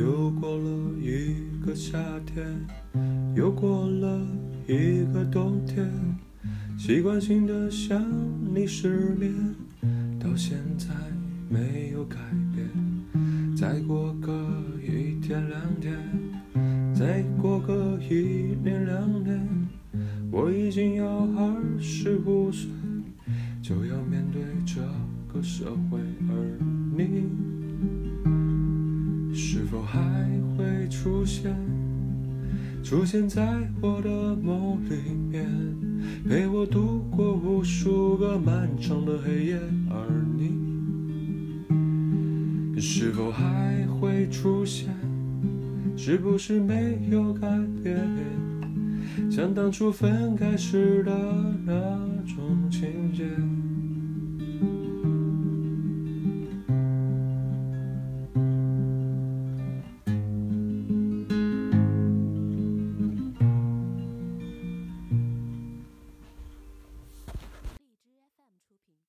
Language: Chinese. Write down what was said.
又过了一个夏天，又过了一个冬天，习惯性的想你失眠，到现在没有改变。再过个一天。两天，再过个一年两年，我已经要二十五岁，就要面对这个社会，而你。是否还会出现？出现在我的梦里面，陪我度过无数个漫长的黑夜。而你是否还会出现？是不是没有改变？像当初分开时的那种情节。